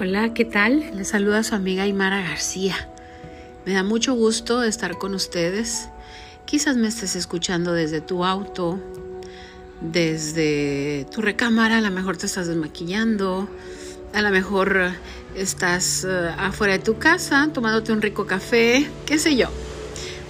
Hola, ¿qué tal? Les saluda su amiga Aymara García. Me da mucho gusto estar con ustedes. Quizás me estés escuchando desde tu auto, desde tu recámara, a lo mejor te estás desmaquillando, a lo mejor estás uh, afuera de tu casa tomándote un rico café, qué sé yo.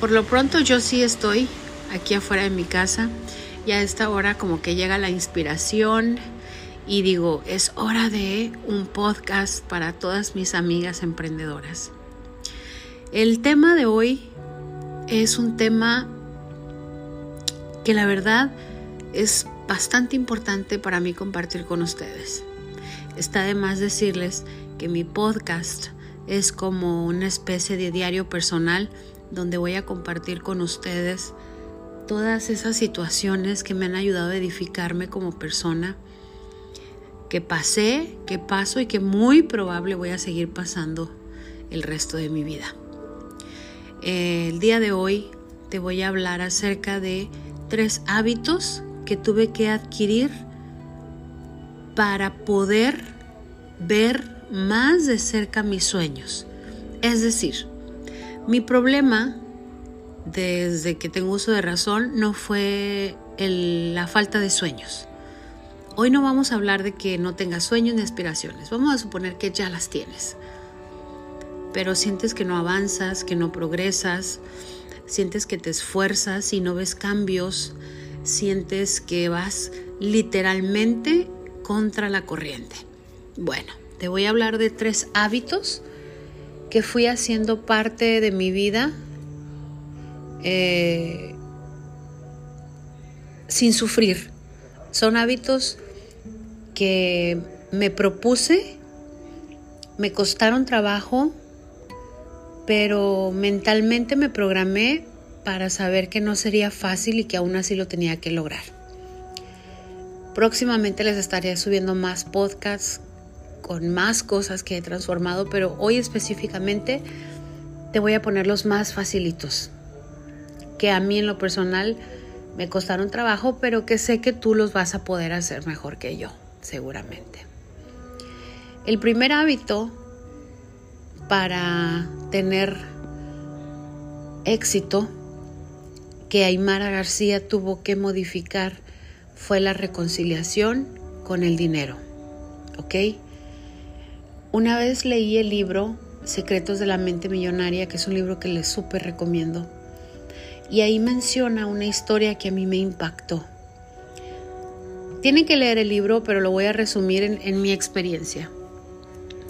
Por lo pronto yo sí estoy aquí afuera de mi casa y a esta hora como que llega la inspiración, y digo, es hora de un podcast para todas mis amigas emprendedoras. El tema de hoy es un tema que la verdad es bastante importante para mí compartir con ustedes. Está de más decirles que mi podcast es como una especie de diario personal donde voy a compartir con ustedes todas esas situaciones que me han ayudado a edificarme como persona que pasé, que paso y que muy probable voy a seguir pasando el resto de mi vida. El día de hoy te voy a hablar acerca de tres hábitos que tuve que adquirir para poder ver más de cerca mis sueños. Es decir, mi problema desde que tengo uso de razón no fue la falta de sueños. Hoy no vamos a hablar de que no tengas sueños ni aspiraciones, vamos a suponer que ya las tienes, pero sientes que no avanzas, que no progresas, sientes que te esfuerzas y no ves cambios, sientes que vas literalmente contra la corriente. Bueno, te voy a hablar de tres hábitos que fui haciendo parte de mi vida eh, sin sufrir. Son hábitos que me propuse, me costaron trabajo, pero mentalmente me programé para saber que no sería fácil y que aún así lo tenía que lograr. Próximamente les estaré subiendo más podcasts con más cosas que he transformado, pero hoy específicamente te voy a poner los más facilitos, que a mí en lo personal me costaron trabajo, pero que sé que tú los vas a poder hacer mejor que yo, seguramente. El primer hábito para tener éxito que Aymara García tuvo que modificar fue la reconciliación con el dinero. ¿Ok? Una vez leí el libro Secretos de la Mente Millonaria, que es un libro que les súper recomiendo y ahí menciona una historia que a mí me impactó. Tienen que leer el libro, pero lo voy a resumir en, mi experiencia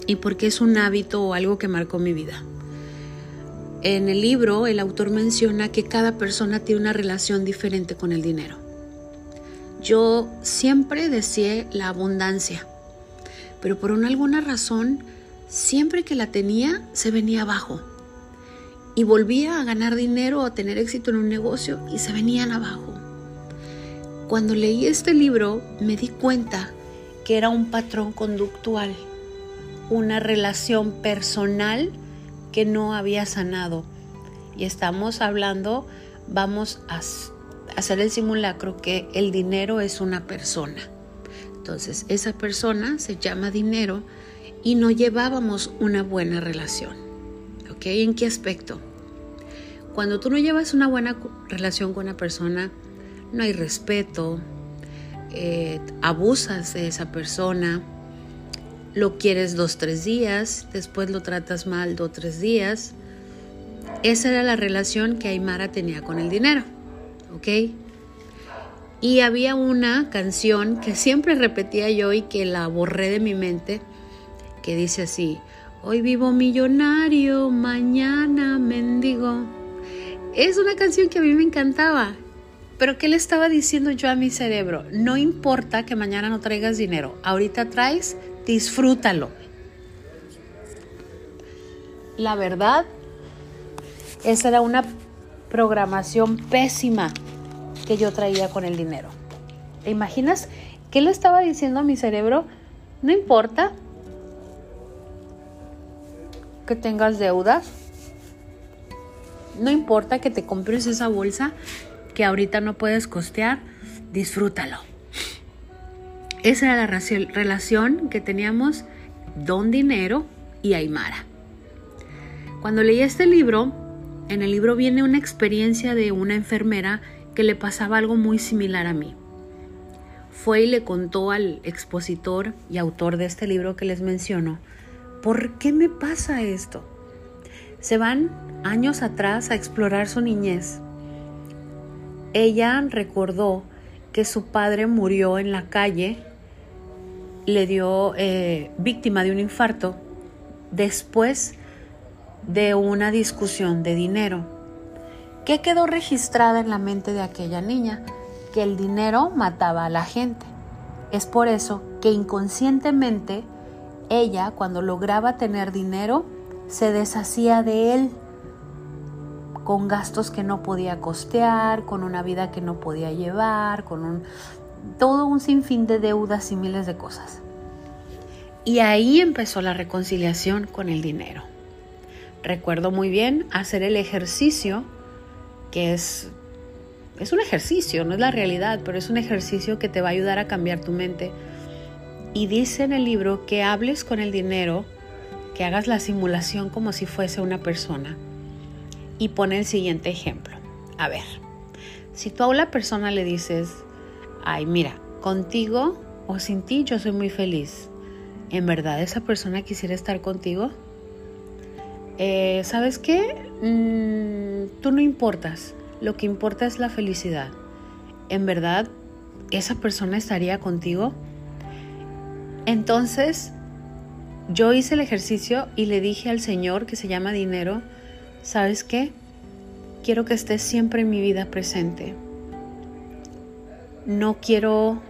y porque es un hábito o algo que marcó mi vida. En el libro el autor menciona que cada persona tiene una relación diferente con el dinero. Yo siempre deseé la abundancia, pero por una alguna razón, siempre que la tenía, se venía abajo y volvía a ganar dinero o a tener éxito en un negocio y se venían abajo. Cuando leí este libro me di cuenta que era un patrón conductual, una relación personal que no había sanado. Y estamos hablando, vamos a hacer el simulacro que el dinero es una persona. Entonces, esa persona se llama dinero y no llevábamos una buena relación. ¿En qué aspecto? Cuando tú no llevas una buena relación con una persona, no hay respeto, eh, abusas de esa persona, lo quieres dos, tres días, después lo tratas mal dos, tres días. Esa era la relación que Aymara tenía con el dinero, ¿ok? Y había una canción que siempre repetía yo y que la borré de mi mente, que dice así, Hoy vivo millonario, mañana mendigo. Es una canción que a mí me encantaba. Pero ¿qué le estaba diciendo yo a mi cerebro? No importa que mañana no traigas dinero. Ahorita traes, disfrútalo. La verdad, esa era una programación pésima que yo traía con el dinero. ¿Te imaginas qué le estaba diciendo a mi cerebro? No importa, que tengas deudas. No importa que te compres esa bolsa que ahorita no puedes costear, disfrútalo. Esa era la relación que teníamos Don Dinero y Aymara. Cuando leí este libro, en el libro viene una experiencia de una enfermera que le pasaba algo muy similar a mí. Fue y le contó al expositor y autor de este libro que les menciono, ¿por qué me pasa esto? Se van años atrás a explorar su niñez. Ella recordó que su padre murió en la calle, le dio eh, víctima de un infarto después de una discusión de dinero. ¿Qué quedó registrada en la mente de aquella niña? Que el dinero mataba a la gente. Es por eso que inconscientemente ella, cuando lograba tener dinero, se deshacía de él con gastos que no podía costear, con una vida que no podía llevar, con un, todo un sinfín de deudas y miles de cosas. Y ahí empezó la reconciliación con el dinero. Recuerdo muy bien hacer el ejercicio, que es, es un ejercicio, no es la realidad, pero es un ejercicio que te va a ayudar a cambiar tu mente. Y dice en el libro que hables con el dinero que hagas la simulación como si fuese una persona. Y pone el siguiente ejemplo. A ver, si tú a una persona le dices, ay, mira, contigo o sin ti yo soy muy feliz, ¿en verdad esa persona quisiera estar contigo? Eh, ¿Sabes qué? Mm, tú no importas, lo que importa es la felicidad. ¿En verdad esa persona estaría contigo? Entonces, yo hice el ejercicio y le dije al Señor que se llama dinero, ¿sabes qué? Quiero que estés siempre en mi vida presente. No quiero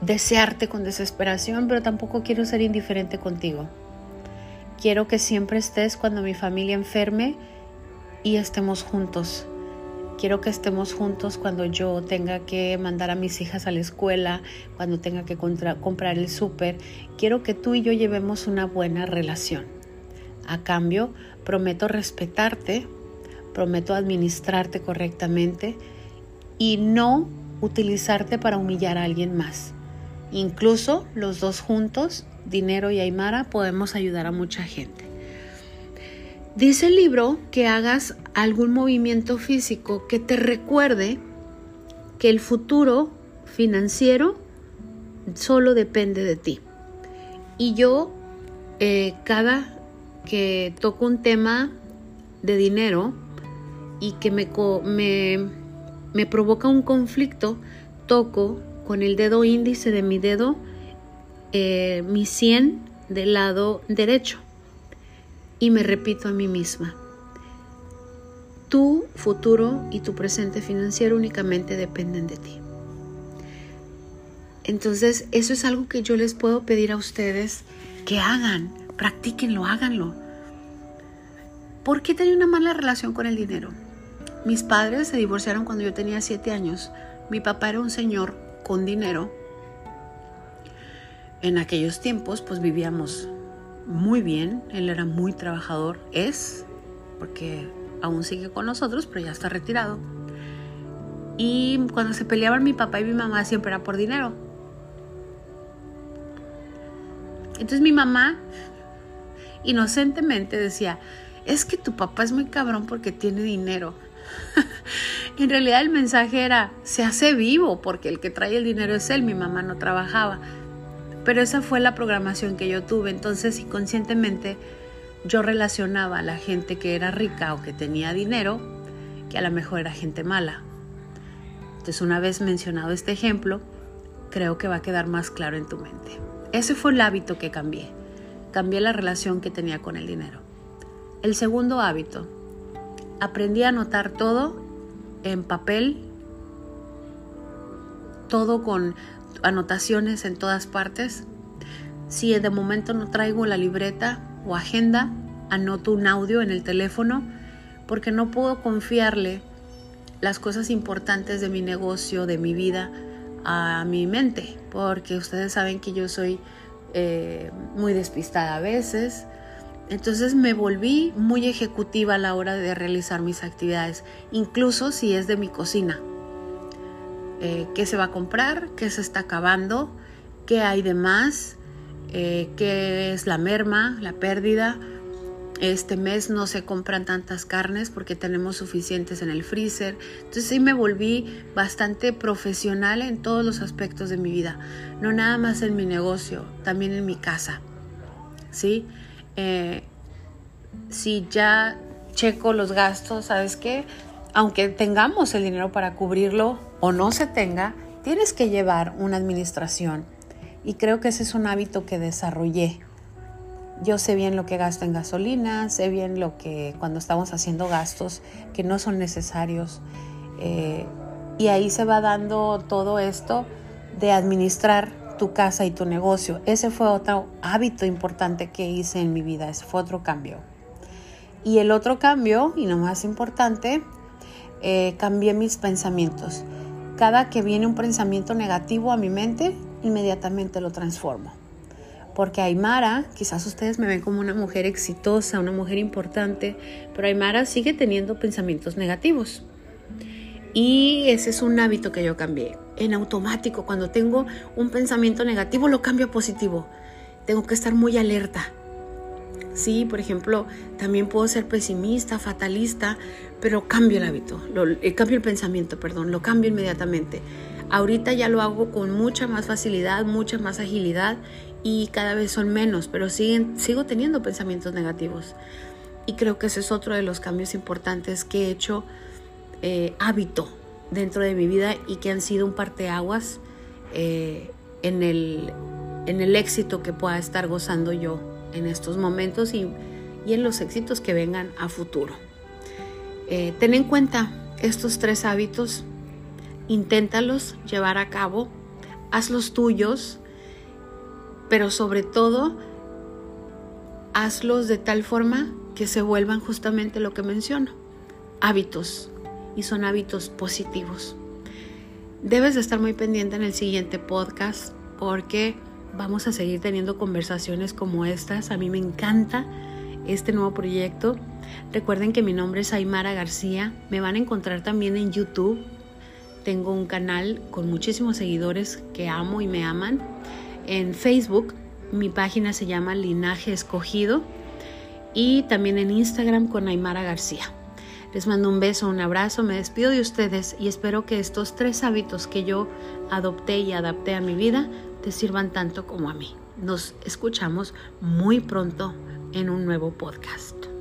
desearte con desesperación, pero tampoco quiero ser indiferente contigo. Quiero que siempre estés cuando mi familia enferme y estemos juntos. Quiero que estemos juntos cuando yo tenga que mandar a mis hijas a la escuela, cuando tenga que comprar el súper. Quiero que tú y yo llevemos una buena relación. A cambio, prometo respetarte, prometo administrarte correctamente y no utilizarte para humillar a alguien más. Incluso los dos juntos, dinero y Aymara, podemos ayudar a mucha gente. Dice el libro que hagas algún movimiento físico que te recuerde que el futuro financiero solo depende de ti. Y yo, eh, cada que toco un tema de dinero y que me, me, provoca un conflicto, toco con el dedo índice de mi dedo eh, mi 100 del lado derecho y me repito a mí misma, tu futuro y tu presente financiero únicamente dependen de ti. Entonces, eso es algo que yo les puedo pedir a ustedes que hagan, practíquenlo, háganlo. ¿Por qué tenía una mala relación con el dinero? Mis padres se divorciaron cuando yo tenía siete años. Mi papá era un señor con dinero. En aquellos tiempos, pues vivíamos muy bien, él era muy trabajador, es, porque aún sigue con nosotros, pero ya está retirado. Y cuando se peleaban mi papá y mi mamá siempre era por dinero. Entonces mi mamá inocentemente decía, es que tu papá es muy cabrón porque tiene dinero. en realidad el mensaje era, se hace vivo porque el que trae el dinero es él, mi mamá no trabajaba. Pero esa fue la programación que yo tuve. Entonces, inconscientemente, yo relacionaba a la gente que era rica o que tenía dinero, que a lo mejor era gente mala. Entonces, una vez mencionado este ejemplo, creo que va a quedar más claro en tu mente. Ese fue el hábito que cambié. Cambié la relación que tenía con el dinero. El segundo hábito, aprendí a anotar todo en papel, todo con anotaciones en todas partes. Si de momento no traigo la libreta o agenda, anoto un audio en el teléfono porque no puedo confiarle las cosas importantes de mi negocio, de mi vida, a mi mente, porque ustedes saben que yo soy eh, muy despistada a veces. Entonces me volví muy ejecutiva a la hora de realizar mis actividades, incluso si es de mi cocina. Eh, qué se va a comprar, qué se está acabando, qué hay de más, eh, qué es la merma, la pérdida. Este mes no se compran tantas carnes porque tenemos suficientes en el freezer. Entonces sí me volví bastante profesional en todos los aspectos de mi vida. No nada más en mi negocio, también en mi casa. ¿Sí? Eh, si ya checo los gastos, ¿sabes qué? Aunque tengamos el dinero para cubrirlo o no se tenga, tienes que llevar una administración. Y creo que ese es un hábito que desarrollé. Yo sé bien lo que gasto en gasolina, sé bien lo que cuando estamos haciendo gastos que no son necesarios. Eh, y ahí se va dando todo esto de administrar tu casa y tu negocio. Ese fue otro hábito importante que hice en mi vida, ese fue otro cambio. Y el otro cambio, y lo más importante, eh, cambié mis pensamientos. Cada que viene un pensamiento negativo a mi mente, inmediatamente lo transformo. Porque Aymara, quizás ustedes me ven como una mujer exitosa, una mujer importante, pero Aymara sigue teniendo pensamientos negativos. Y ese es un hábito que yo cambié. En automático, cuando tengo un pensamiento negativo, lo cambio a positivo. Tengo que estar muy alerta Sí, por ejemplo, también puedo ser pesimista, fatalista, pero cambio el hábito, lo, eh, cambio el pensamiento, perdón, lo cambio inmediatamente. Ahorita ya lo hago con mucha más facilidad, mucha más agilidad y cada vez son menos, pero siguen, sigo teniendo pensamientos negativos. Y creo que ese es otro de los cambios importantes que he hecho eh, hábito dentro de mi vida y que han sido un parteaguas eh, en, el, en el éxito que pueda estar gozando yo en estos momentos y, en los éxitos que vengan a futuro. Eh, ten en cuenta estos tres hábitos, inténtalos llevar a cabo, hazlos tuyos, pero sobre todo hazlos de tal forma que se vuelvan justamente lo que menciono, hábitos, y son hábitos positivos. Debes de estar muy pendiente en el siguiente podcast porque vamos a seguir teniendo conversaciones como estas. A mí me encanta este nuevo proyecto. Recuerden que mi nombre es Aymara García. Me van a encontrar también en YouTube. Tengo un canal con muchísimos seguidores que amo y me aman. En Facebook mi página se llama Linaje Escogido y también en Instagram con Aymara García. Les mando un beso, un abrazo, me despido de ustedes y espero que estos tres hábitos que yo adopté y adapté a mi vida te sirvan tanto como a mí. Nos escuchamos muy pronto en un nuevo podcast.